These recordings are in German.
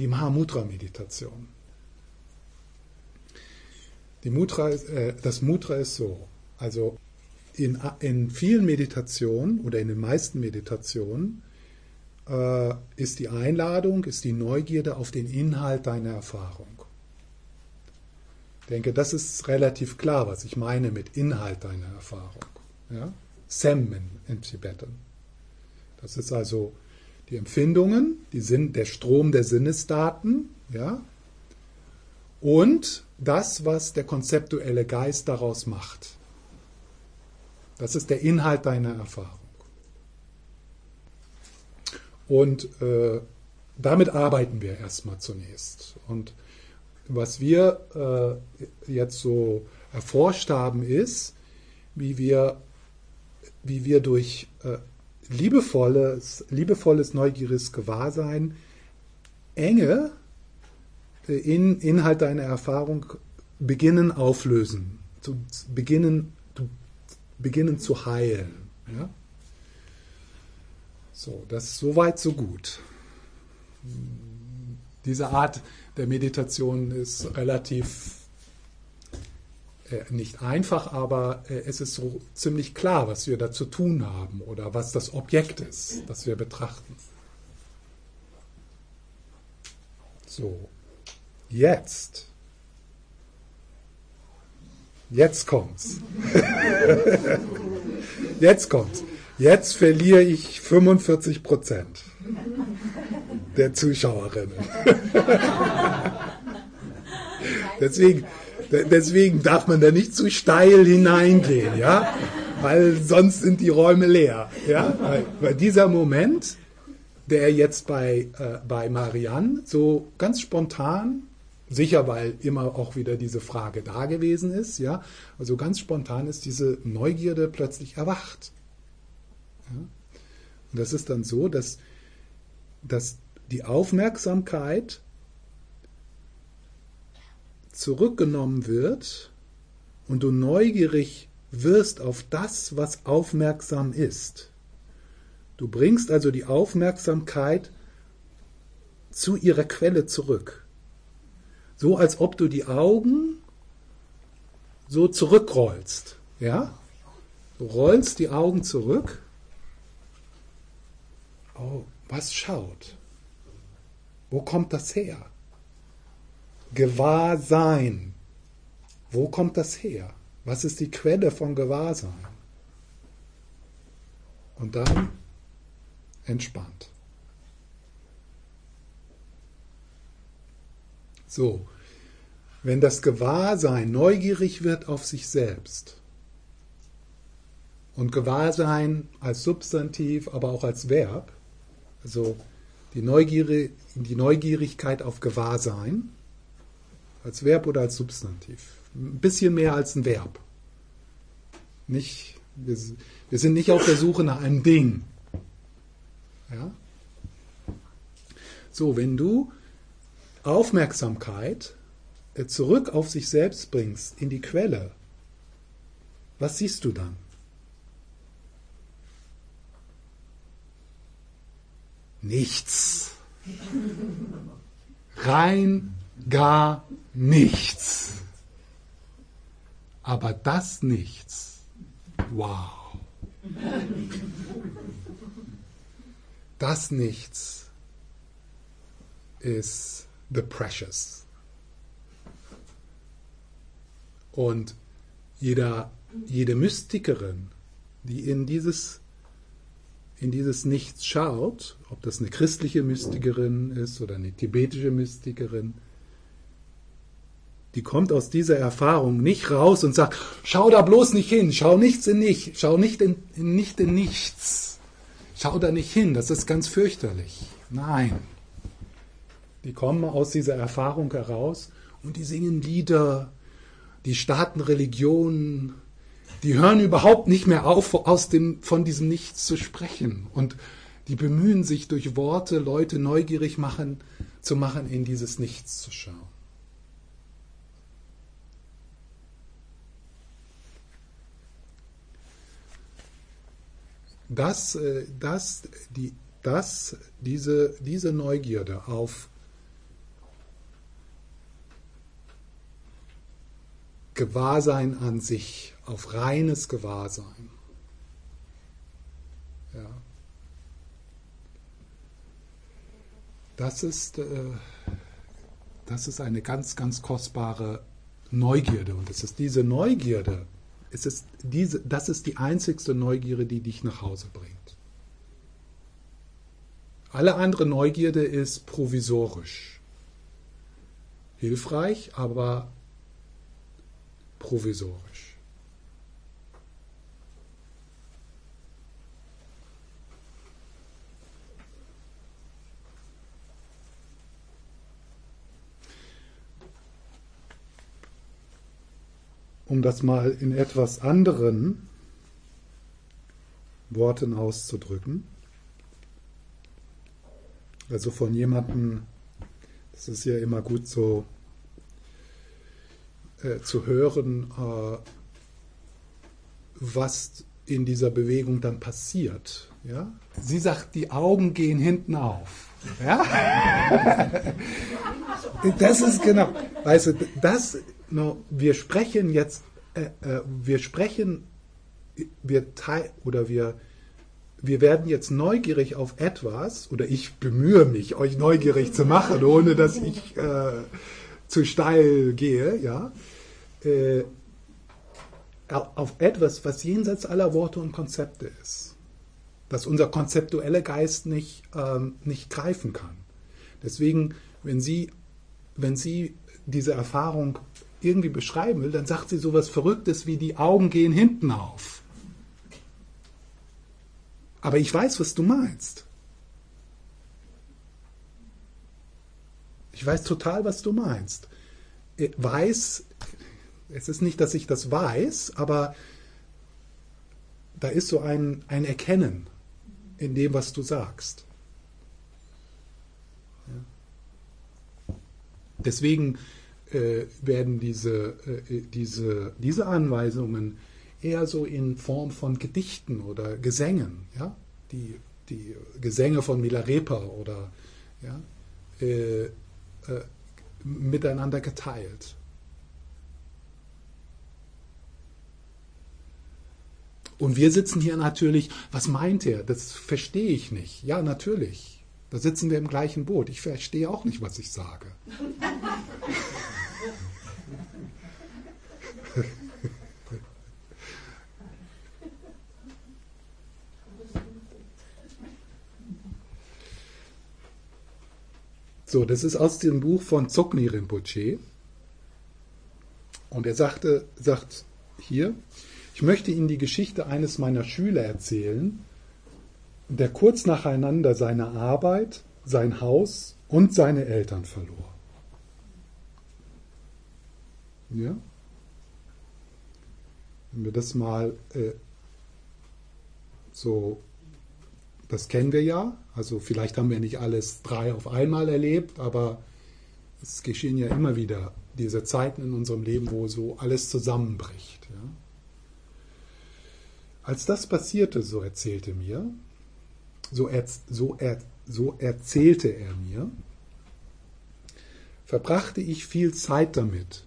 die Mahamudra-Meditation. Die Mudra, äh, das Mudra ist so, also in, in vielen Meditationen oder in den meisten Meditationen äh, ist die Einladung, ist die Neugierde auf den Inhalt deiner Erfahrung. Ich denke, das ist relativ klar, was ich meine mit Inhalt deiner Erfahrung. Ja? Semmen in Tibetan. Das ist also die Empfindungen, die Sinn, der Strom der Sinnesdaten, ja, und das, was der konzeptuelle Geist daraus macht. Das ist der Inhalt deiner Erfahrung. Und äh, damit arbeiten wir erstmal zunächst. Und was wir äh, jetzt so erforscht haben, ist, wie wir, wie wir durch äh, liebevolles, liebevolles, neugieriges Gewahrsein enge äh, in Inhalt deiner Erfahrung beginnen auflösen, zu beginnen, zu, beginnen zu heilen. Ja? So, das ist soweit so gut. Diese Art der Meditation ist relativ nicht einfach, aber äh, es ist so ziemlich klar, was wir da zu tun haben oder was das Objekt ist, das wir betrachten. So, jetzt. Jetzt kommt's. jetzt kommt's. Jetzt verliere ich 45 Prozent der Zuschauerinnen. deswegen, deswegen darf man da nicht zu steil hineingehen, ja, weil sonst sind die Räume leer, ja. Weil, weil dieser Moment, der jetzt bei, äh, bei Marianne so ganz spontan Sicher, weil immer auch wieder diese Frage da gewesen ist, ja. Also ganz spontan ist diese Neugierde plötzlich erwacht. Ja? Und das ist dann so, dass, dass die Aufmerksamkeit zurückgenommen wird und du neugierig wirst auf das, was aufmerksam ist. Du bringst also die Aufmerksamkeit zu ihrer Quelle zurück. So als ob du die Augen so zurückrollst. Ja? Du rollst die Augen zurück. Oh, was schaut? Wo kommt das her? Gewahrsein. Wo kommt das her? Was ist die Quelle von Gewahrsein? Und dann entspannt. So, wenn das Gewahrsein neugierig wird auf sich selbst, und Gewahrsein als Substantiv, aber auch als Verb, also die, Neugier, die Neugierigkeit auf Gewahrsein, als Verb oder als Substantiv. Ein bisschen mehr als ein Verb. Nicht, wir, wir sind nicht auf der Suche nach einem Ding. Ja? So, wenn du Aufmerksamkeit äh, zurück auf sich selbst bringst, in die Quelle, was siehst du dann? nichts. Rein gar nichts. Aber das nichts, wow. Das nichts ist the precious. Und jeder, jede Mystikerin, die in dieses in dieses Nichts schaut, ob das eine christliche Mystikerin ist oder eine tibetische Mystikerin, die kommt aus dieser Erfahrung nicht raus und sagt, schau da bloß nicht hin, schau nichts in nicht, schau nicht in, nicht in nichts, schau da nicht hin, das ist ganz fürchterlich. Nein. Die kommen aus dieser Erfahrung heraus und die singen Lieder, die starten Religionen, die hören überhaupt nicht mehr auf, aus dem, von diesem Nichts zu sprechen. Und die bemühen sich durch Worte, Leute neugierig machen, zu machen, in dieses Nichts zu schauen. dass, äh, dass, die, dass diese, diese Neugierde auf Gewahrsein an sich, auf reines Gewahrsein, ja, das ist, äh, das ist eine ganz, ganz kostbare Neugierde. Und es ist diese Neugierde, es ist diese, das ist die einzigste Neugierde, die dich nach Hause bringt. Alle andere Neugierde ist provisorisch. Hilfreich, aber provisorisch. Um das mal in etwas anderen Worten auszudrücken, also von jemandem, das ist ja immer gut so äh, zu hören, äh, was in dieser Bewegung dann passiert. Ja? Sie sagt, die Augen gehen hinten auf. Ja? das ist genau, weißt du, das, no, wir sprechen jetzt, äh, äh, wir sprechen, wir teil, oder wir, wir werden jetzt neugierig auf etwas, oder ich bemühe mich, euch neugierig zu machen, ohne dass ich äh, zu steil gehe, ja, äh, auf etwas, was jenseits aller Worte und Konzepte ist, das unser konzeptueller Geist nicht, ähm, nicht greifen kann. Deswegen, wenn sie, wenn sie diese Erfahrung irgendwie beschreiben will, dann sagt sie sowas Verrücktes wie die Augen gehen hinten auf. Aber ich weiß, was du meinst. Ich weiß total, was du meinst. Äh, weiß es ist nicht, dass ich das weiß, aber da ist so ein, ein Erkennen in dem, was du sagst. Deswegen äh, werden diese, äh, diese, diese Anweisungen eher so in Form von Gedichten oder Gesängen, ja? die, die Gesänge von Milarepa oder ja? Äh, äh miteinander geteilt. Und wir sitzen hier natürlich, was meint er? Das verstehe ich nicht. Ja, natürlich. Da sitzen wir im gleichen Boot. Ich verstehe auch nicht, was ich sage. So, das ist aus dem Buch von Zogni Rinpoche. Und er sagte, sagt hier, ich möchte Ihnen die Geschichte eines meiner Schüler erzählen, der kurz nacheinander seine Arbeit, sein Haus und seine Eltern verlor. Ja? Wenn wir das mal äh, so, das kennen wir ja, also vielleicht haben wir nicht alles drei auf einmal erlebt, aber es geschehen ja immer wieder diese Zeiten in unserem Leben, wo so alles zusammenbricht. Ja? Als das passierte, so erzählte mir, so, er, so, er, so erzählte er mir, verbrachte ich viel Zeit damit,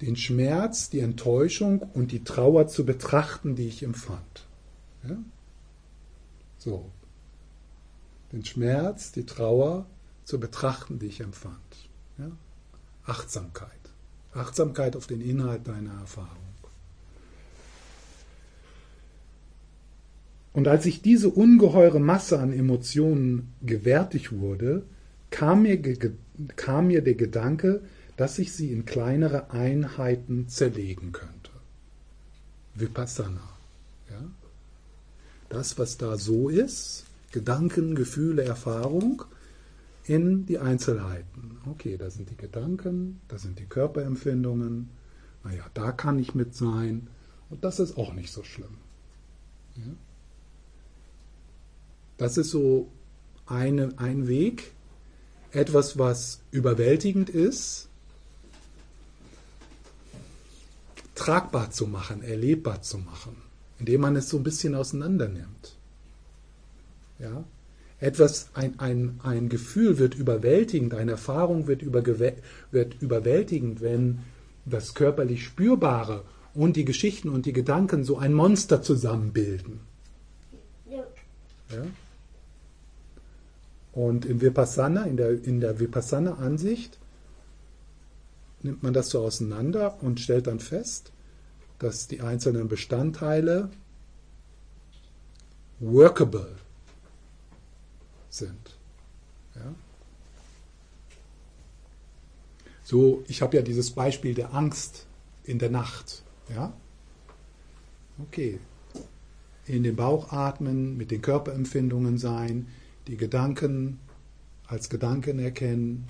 den Schmerz, die Enttäuschung und die Trauer zu betrachten, die ich empfand. Ja? So. Den Schmerz, die Trauer zu betrachten, die ich empfand. Ja? Achtsamkeit. Achtsamkeit auf den Inhalt deiner Erfahrung. Und als ich diese ungeheure Masse an Emotionen gewärtig wurde, kam mir, kam mir der Gedanke, dass ich sie in kleinere Einheiten zerlegen könnte. Vipassana. Ja? Das, was da so ist, Gedanken, Gefühle, Erfahrung, in die Einzelheiten. Okay, da sind die Gedanken, da sind die Körperempfindungen, naja, da kann ich mit sein und das ist auch nicht so schlimm. Ja? Das ist so eine, ein Weg, etwas, was überwältigend ist, tragbar zu machen, erlebbar zu machen, indem man es so ein bisschen auseinander nimmt. Ja? Etwas, ein, ein, ein Gefühl wird überwältigend, eine Erfahrung wird, wird überwältigend, wenn das körperlich Spürbare und die Geschichten und die Gedanken so ein Monster zusammenbilden. Ja. Und im Vipassana, in der, in der Vipassana-Ansicht, nimmt man das so auseinander und stellt dann fest, dass die einzelnen Bestandteile workable sind. Ja? So, ich habe ja dieses Beispiel der Angst in der Nacht. Ja? Okay. In den Bauch atmen, mit den Körperempfindungen sein, die Gedanken als Gedanken erkennen.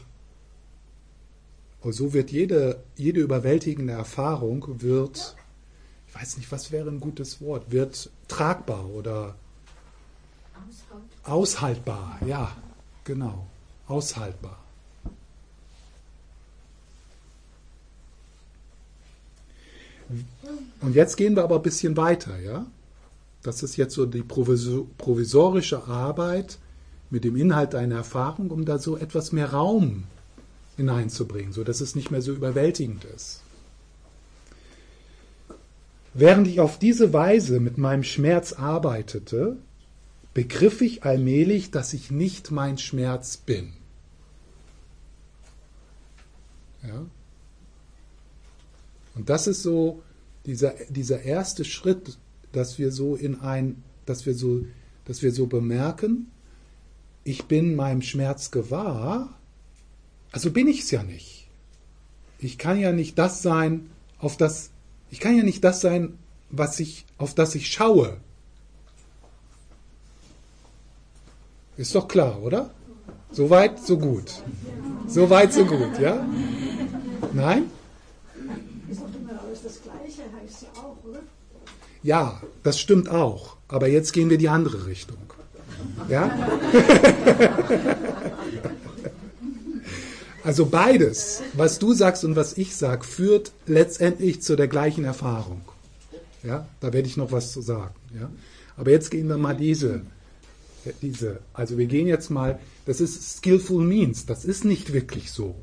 Und so wird jede, jede überwältigende Erfahrung wird, ich weiß nicht, was wäre ein gutes Wort, wird tragbar oder aushaltbar. Ja, genau, aushaltbar. Und jetzt gehen wir aber ein bisschen weiter, ja? Das ist jetzt so die provisorische Arbeit mit dem Inhalt deiner Erfahrung, um da so etwas mehr Raum hineinzubringen, sodass es nicht mehr so überwältigend ist. Während ich auf diese Weise mit meinem Schmerz arbeitete, begriff ich allmählich, dass ich nicht mein Schmerz bin. Ja? Und das ist so dieser, dieser erste Schritt, dass wir so in ein, dass wir so, dass wir so bemerken, ich bin meinem Schmerz gewahr, also bin ich es ja nicht. Ich kann ja nicht das sein, auf das, ich kann ja nicht das sein, was ich, auf das ich schaue. Ist doch klar, oder? So weit, so gut. So weit, so gut, ja? Nein? Ist doch immer alles das Gleiche, heißt ja auch, oder? Ja, das stimmt auch. Aber jetzt gehen wir die andere Richtung. Ja? Also beides, was du sagst und was ich sage, führt letztendlich zu der gleichen Erfahrung. Ja, da werde ich noch was zu sagen. Ja? Aber jetzt gehen wir mal diese, diese, also wir gehen jetzt mal, das ist skillful means, das ist nicht wirklich so.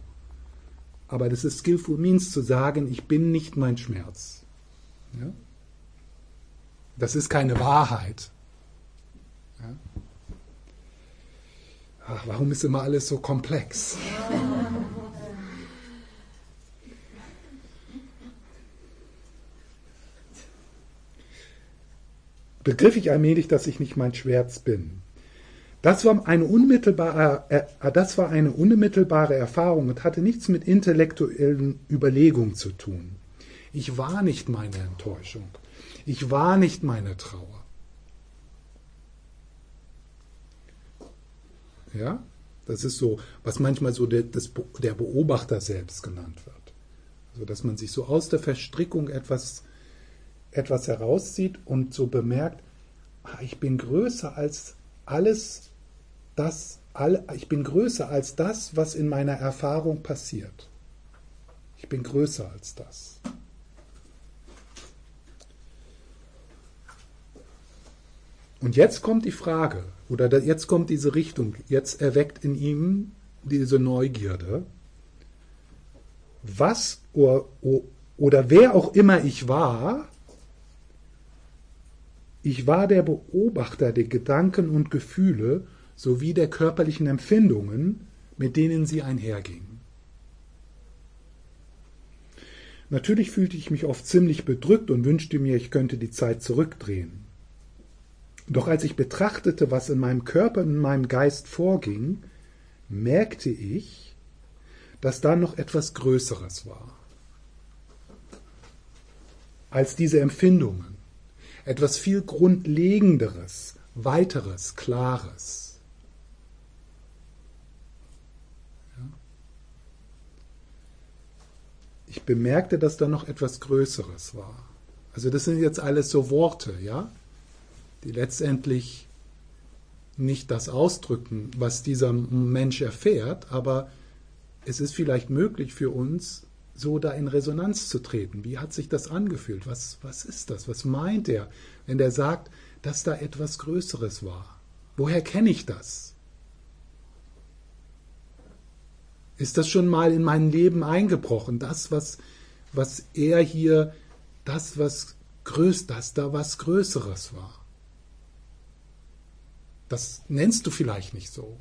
Aber das ist skillful means zu sagen, ich bin nicht mein Schmerz. Ja? Das ist keine Wahrheit. Ja? Ach, warum ist immer alles so komplex? Begriff ich allmählich, dass ich nicht mein Schmerz bin. Das war, eine unmittelbare, äh, das war eine unmittelbare Erfahrung und hatte nichts mit intellektuellen Überlegungen zu tun. Ich war nicht meine Enttäuschung. Ich war nicht meine Trauer. Ja? Das ist so, was manchmal so der, das, der Beobachter selbst genannt wird. Also, dass man sich so aus der Verstrickung etwas, etwas herauszieht und so bemerkt, ah, ich bin größer als alles das, all, ich bin größer als das, was in meiner Erfahrung passiert. Ich bin größer als das. Und jetzt kommt die Frage, oder jetzt kommt diese Richtung, jetzt erweckt in ihm diese Neugierde. Was oder, oder wer auch immer ich war, ich war der Beobachter der Gedanken und Gefühle sowie der körperlichen Empfindungen, mit denen sie einhergingen. Natürlich fühlte ich mich oft ziemlich bedrückt und wünschte mir, ich könnte die Zeit zurückdrehen. Doch als ich betrachtete, was in meinem Körper und in meinem Geist vorging, merkte ich, dass da noch etwas Größeres war als diese Empfindungen, etwas viel Grundlegenderes, weiteres, Klares. Ich bemerkte, dass da noch etwas Größeres war. Also das sind jetzt alles so Worte, ja? Die letztendlich nicht das ausdrücken, was dieser Mensch erfährt, aber es ist vielleicht möglich für uns, so da in Resonanz zu treten. Wie hat sich das angefühlt? Was, was ist das? Was meint er, wenn er sagt, dass da etwas Größeres war? Woher kenne ich das? Ist das schon mal in mein Leben eingebrochen? Das, was, was er hier, das, was größ, dass da was Größeres war. Das nennst du vielleicht nicht so.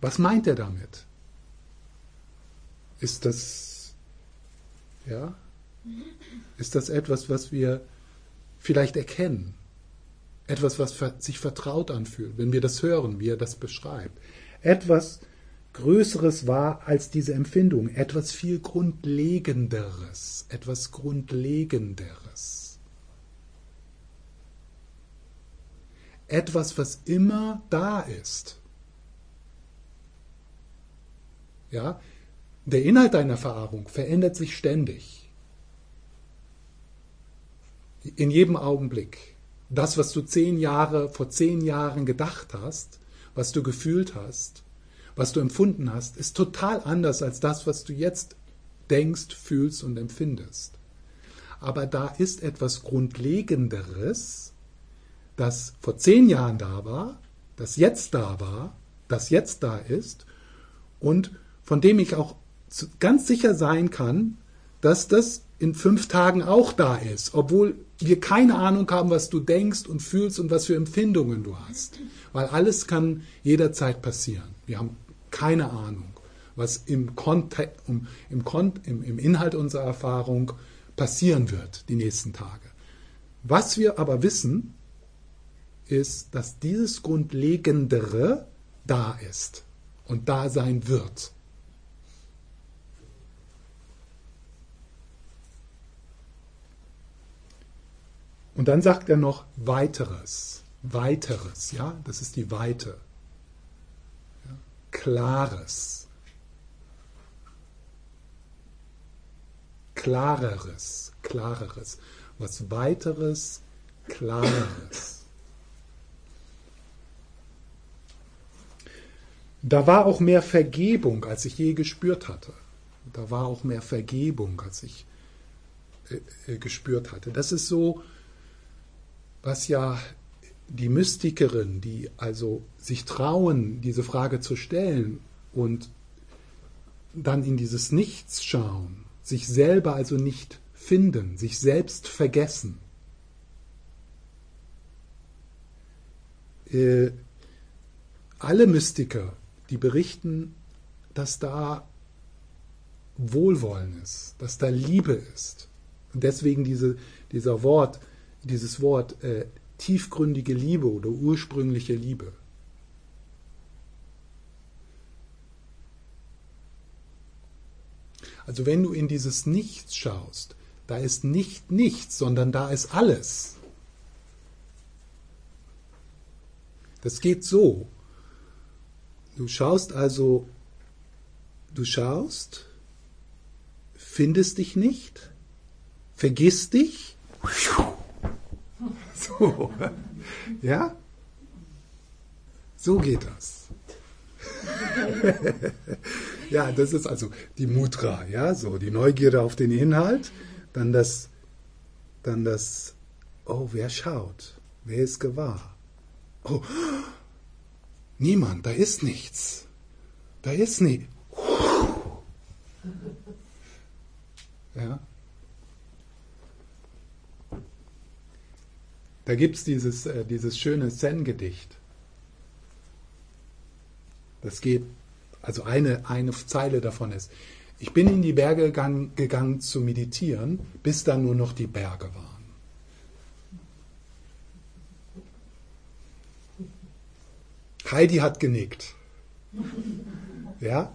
Was meint er damit? Ist das, ja, ist das etwas, was wir vielleicht erkennen? Etwas, was sich vertraut anfühlt, wenn wir das hören, wie er das beschreibt. Etwas Größeres war als diese Empfindung, etwas viel Grundlegenderes, etwas Grundlegenderes. Etwas, was immer da ist. Ja, der Inhalt deiner Erfahrung verändert sich ständig. In jedem Augenblick. Das, was du zehn Jahre, vor zehn Jahren gedacht hast, was du gefühlt hast, was du empfunden hast, ist total anders als das, was du jetzt denkst, fühlst und empfindest. Aber da ist etwas Grundlegenderes, das vor zehn Jahren da war, das jetzt da war, das jetzt da ist und von dem ich auch ganz sicher sein kann, dass das in fünf Tagen auch da ist, obwohl wir keine Ahnung haben, was du denkst und fühlst und was für Empfindungen du hast. Weil alles kann jederzeit passieren. Wir haben keine Ahnung, was im, Konte im, im, im Inhalt unserer Erfahrung passieren wird die nächsten Tage. Was wir aber wissen, ist, dass dieses Grundlegendere da ist und da sein wird. Und dann sagt er noch weiteres, weiteres, ja, das ist die Weite. Klares, klareres, klareres, was weiteres, klareres. Da war auch mehr Vergebung, als ich je gespürt hatte. Da war auch mehr Vergebung, als ich äh, äh gespürt hatte. Das ist so, was ja die Mystikerin, die also sich trauen, diese Frage zu stellen und dann in dieses Nichts schauen, sich selber also nicht finden, sich selbst vergessen. Äh, alle Mystiker, die berichten, dass da Wohlwollen ist, dass da Liebe ist. Und deswegen diese, dieser Wort, dieses Wort äh, tiefgründige Liebe oder ursprüngliche Liebe. Also wenn du in dieses Nichts schaust, da ist nicht nichts, sondern da ist alles. Das geht so. Du schaust also, du schaust, findest dich nicht, vergisst dich, so. Ja? So geht das. ja, das ist also die Mudra, ja, so die Neugierde auf den Inhalt, dann das, dann das, oh, wer schaut, wer ist gewahr? Oh, niemand, da ist nichts, da ist nichts. Ja, Da gibt es dieses, äh, dieses schöne Zen-Gedicht. Das geht, also eine, eine Zeile davon ist, ich bin in die Berge gegangen, gegangen zu meditieren, bis da nur noch die Berge waren. Heidi hat genickt. Ja?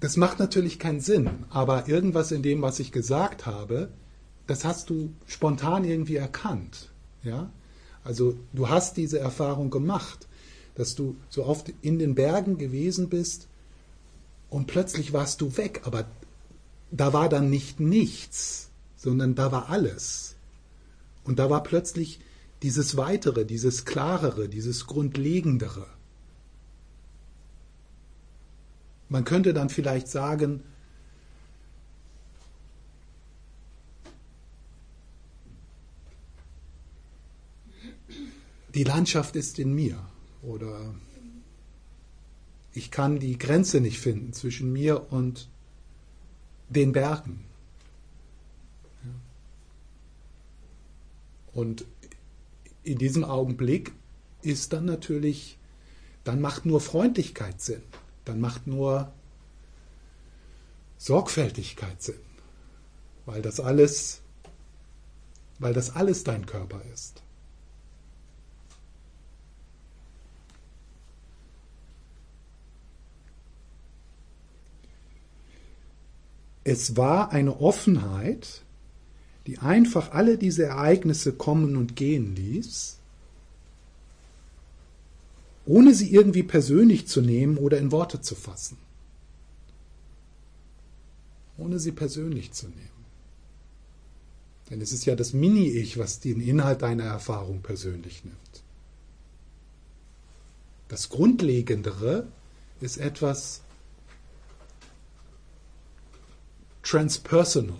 Das macht natürlich keinen Sinn, aber irgendwas in dem, was ich gesagt habe, das hast du spontan irgendwie erkannt. Ja? Also du hast diese Erfahrung gemacht, dass du so oft in den Bergen gewesen bist und plötzlich warst du weg, aber da war dann nicht nichts, sondern da war alles. Und da war plötzlich dieses Weitere, dieses Klarere, dieses Grundlegendere. Man könnte dann vielleicht sagen, die Landschaft ist in mir oder ich kann die Grenze nicht finden zwischen mir und den Bergen. Und in diesem Augenblick ist dann natürlich, dann macht nur Freundlichkeit Sinn, dann macht nur Sorgfältigkeit Sinn, weil das alles, weil das alles dein Körper ist. Es war eine Offenheit, die einfach alle diese Ereignisse kommen und gehen ließ, ohne sie irgendwie persönlich zu nehmen oder in Worte zu fassen. Ohne sie persönlich zu nehmen. Denn es ist ja das Mini-Ich, was den Inhalt deiner Erfahrung persönlich nimmt. Das Grundlegendere ist etwas transpersonal.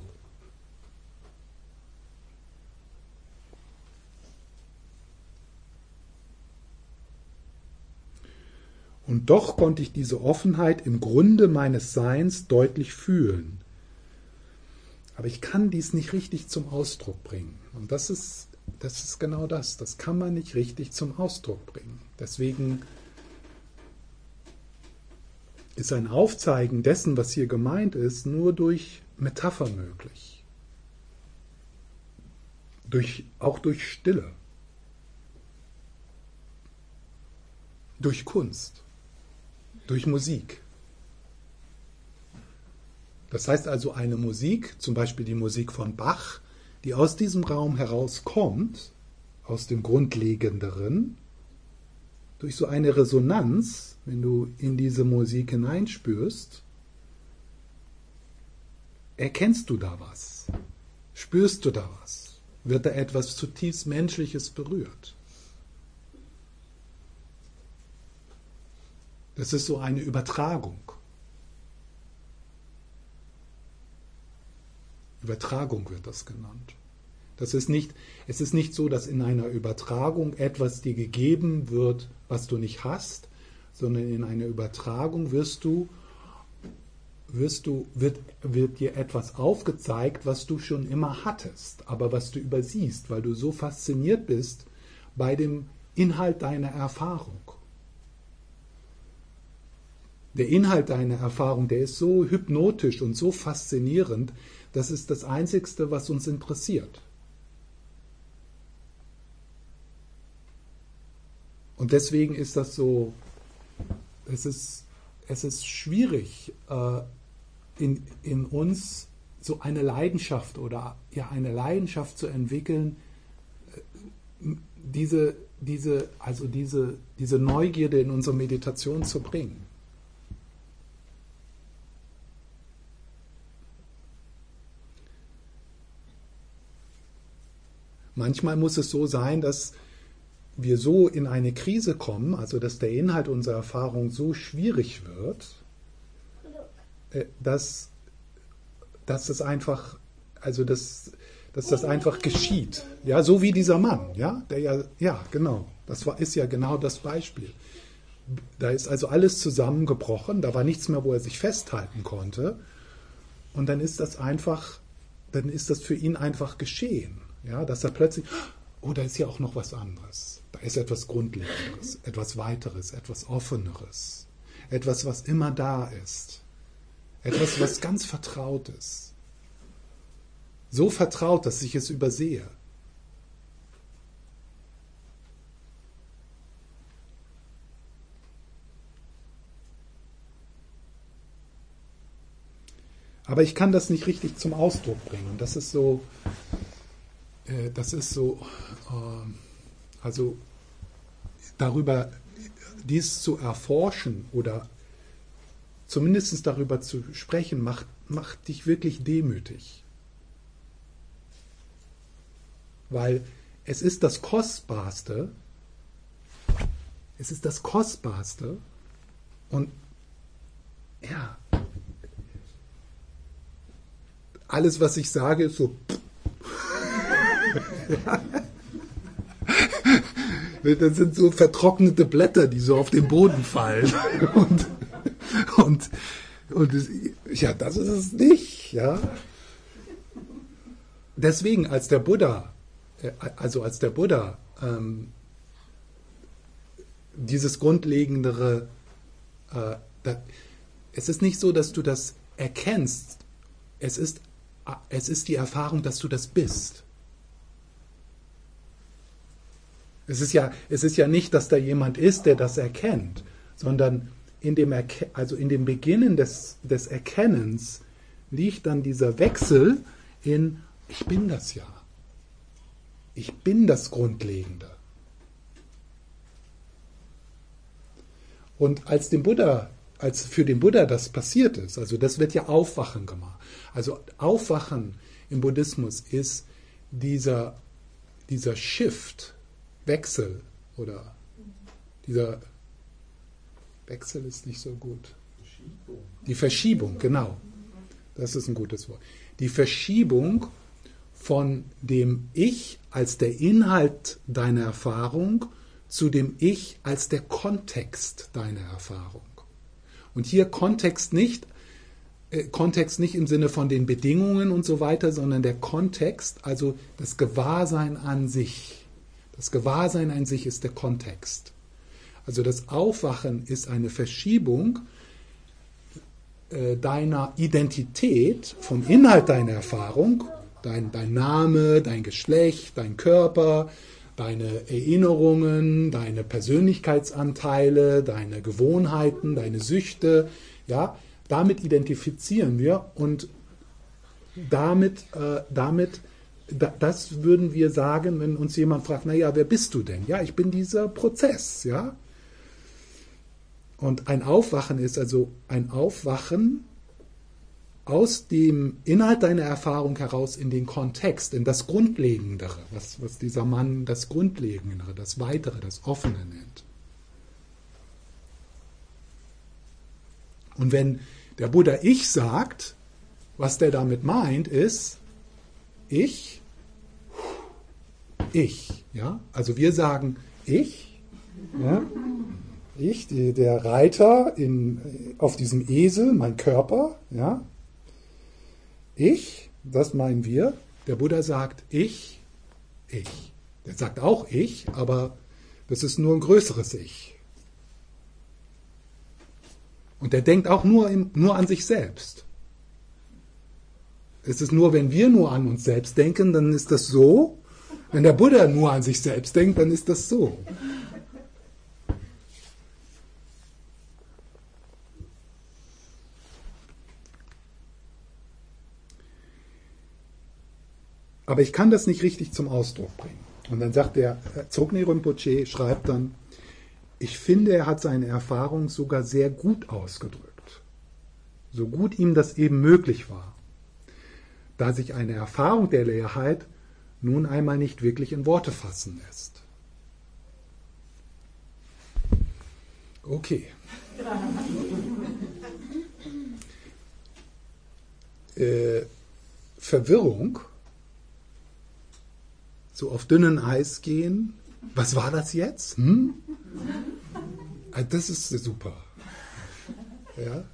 Und doch konnte ich diese Offenheit im Grunde meines Seins deutlich fühlen. Aber ich kann dies nicht richtig zum Ausdruck bringen. Und das ist, das ist genau das. Das kann man nicht richtig zum Ausdruck bringen. Deswegen ist ein Aufzeigen dessen, was hier gemeint ist, nur durch Metapher möglich. Durch, auch durch Stille. Durch Kunst durch Musik. Das heißt also eine Musik, zum Beispiel die Musik von Bach, die aus diesem Raum herauskommt, aus dem Grundlegenderen, durch so eine Resonanz, wenn du in diese Musik hineinspürst, erkennst du da was, spürst du da was, wird da etwas zutiefst Menschliches berührt. Das ist so eine Übertragung. Übertragung wird das genannt. Das ist nicht, es ist nicht so, dass in einer Übertragung etwas dir gegeben wird, was du nicht hast, sondern in einer Übertragung wirst du, wirst du, wird, wird dir etwas aufgezeigt, was du schon immer hattest, aber was du übersiehst, weil du so fasziniert bist bei dem Inhalt deiner Erfahrung der Inhalt deiner Erfahrung, der ist so hypnotisch und so faszinierend, das ist das Einzigste, was uns interessiert. Und deswegen ist das so, es ist, es ist schwierig, äh, in, in uns so eine Leidenschaft oder ja eine Leidenschaft zu entwickeln, äh, diese, diese, also diese, diese Neugierde in unsere Meditation zu bringen. Manchmal muss es so sein, dass wir so in eine Krise kommen, also dass der Inhalt unserer Erfahrung so schwierig wird, äh, dass, dass es einfach, also dass, dass das einfach geschieht. Ja, so wie dieser Mann, ja, der ja, ja, genau, das war, ist ja genau das Beispiel. Da ist also alles zusammengebrochen, da war nichts mehr, wo er sich festhalten konnte. Und dann ist das einfach, dann ist das für ihn einfach geschehen. Ja, dass er plötzlich, oh, da ist ja auch noch was anderes. Da ist etwas Grundlegenderes, etwas Weiteres, etwas Offeneres. Etwas, was immer da ist. Etwas, was ganz vertraut ist. So vertraut, dass ich es übersehe. Aber ich kann das nicht richtig zum Ausdruck bringen. Das ist so, äh, das ist so, äh, also darüber, dies zu erforschen oder zumindest darüber zu sprechen, macht, macht dich wirklich demütig. Weil es ist das Kostbarste, es ist das Kostbarste und ja, alles, was ich sage, ist so, das sind so vertrocknete Blätter, die so auf den Boden fallen. Und Und, und ja, das ist es nicht. Ja. Deswegen, als der Buddha, äh, also als der Buddha ähm, dieses grundlegendere, äh, da, es ist nicht so, dass du das erkennst. Es ist, es ist die Erfahrung, dass du das bist. Es ist ja, es ist ja nicht, dass da jemand ist, der das erkennt, sondern in dem, Erke also in dem Beginnen des, des Erkennens liegt dann dieser Wechsel in, ich bin das ja. Ich bin das Grundlegende. Und als dem Buddha, als für den Buddha das passiert ist, also das wird ja Aufwachen gemacht. Also Aufwachen im Buddhismus ist dieser, dieser Shift, Wechsel oder dieser Wechsel ist nicht so gut. Die Verschiebung, genau. Das ist ein gutes Wort. Die Verschiebung von dem Ich als der Inhalt deiner Erfahrung zu dem Ich als der Kontext deiner Erfahrung. Und hier Kontext nicht, äh, Kontext nicht im Sinne von den Bedingungen und so weiter, sondern der Kontext, also das Gewahrsein an sich. Das Gewahrsein an sich ist der Kontext. Also das Aufwachen ist eine Verschiebung äh, deiner Identität vom Inhalt deiner Erfahrung, dein, dein Name, dein Geschlecht, dein Körper, deine Erinnerungen, deine Persönlichkeitsanteile, deine Gewohnheiten, deine Süchte, ja, damit identifizieren wir und damit, äh, damit da, das würden wir sagen, wenn uns jemand fragt, naja, wer bist du denn? Ja, ich bin dieser Prozess, ja. Und ein Aufwachen ist also ein Aufwachen aus dem Inhalt deiner Erfahrung heraus in den Kontext, in das Grundlegendere, was, was dieser Mann das Grundlegendere, das Weitere, das Offene nennt. Und wenn der Buddha Ich sagt, was der damit meint, ist ich, ich. Ja? Also wir sagen ich, ja? ich, der Reiter in, auf diesem Esel, mein Körper, ja, ich, das meinen wir. Der Buddha sagt ich, ich. Der sagt auch ich, aber das ist nur ein größeres Ich. Und der denkt auch nur, im, nur an sich selbst. Es ist nur, wenn wir nur an uns selbst denken, dann ist das so. Wenn der Buddha nur an sich selbst denkt, dann ist das so. Aber ich kann das nicht richtig zum Ausdruck bringen. Und dann sagt der äh, Zogni Rinpoche, schreibt dann, ich finde, er hat seine Erfahrung sogar sehr gut ausgedrückt. So gut ihm das eben möglich war. Da sich eine Erfahrung der Leerheit nun einmal nicht wirklich in Worte fassen lässt. Okay. Äh, Verwirrung so auf dünnen Eis gehen. Was war das jetzt? Hm? Ah, das ist super. Ja?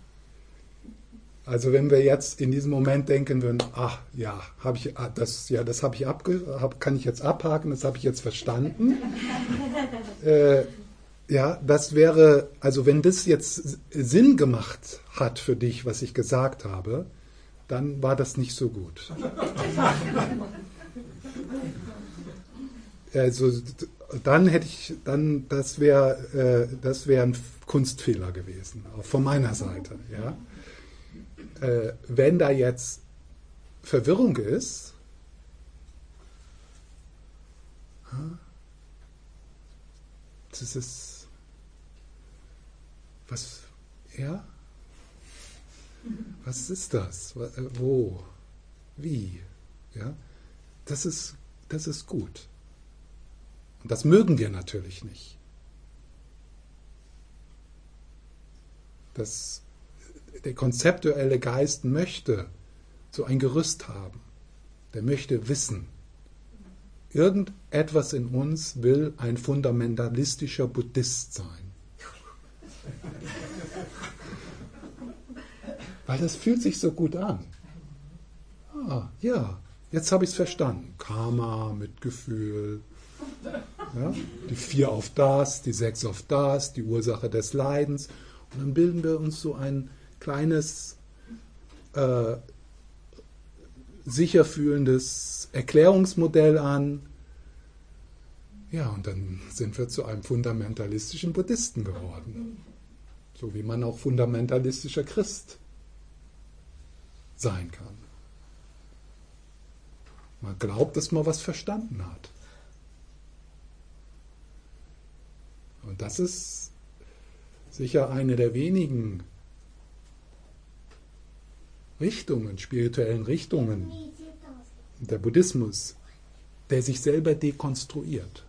Also wenn wir jetzt in diesem Moment denken würden, ach ja, habe ich ah, das, ja, das habe ich abge, hab, kann ich jetzt abhaken, das habe ich jetzt verstanden. äh, ja, das wäre, also wenn das jetzt Sinn gemacht hat für dich, was ich gesagt habe, dann war das nicht so gut. also dann hätte ich, dann das wäre, äh, das wäre ein Kunstfehler gewesen, auch von meiner Seite. Ja, äh, wenn da jetzt Verwirrung ist, das ist was, ja, was ist das? Äh, wo? Wie? Ja, das ist, das ist gut. Und das mögen wir natürlich nicht. Das, der konzeptuelle Geist möchte so ein Gerüst haben. Der möchte wissen. Irgendetwas in uns will ein fundamentalistischer Buddhist sein. Weil das fühlt sich so gut an. Ah, ja, jetzt habe ich es verstanden. Karma, Mitgefühl, ja, die vier auf das, die sechs auf das, die Ursache des Leidens. Und dann bilden wir uns so ein kleines, äh, sicher Erklärungsmodell an. Ja, und dann sind wir zu einem fundamentalistischen Buddhisten geworden. So wie man auch fundamentalistischer Christ sein kann. Man glaubt, dass man was verstanden hat. Und das ist sicher eine der wenigen Richtungen, spirituellen Richtungen, der Buddhismus, der sich selber dekonstruiert.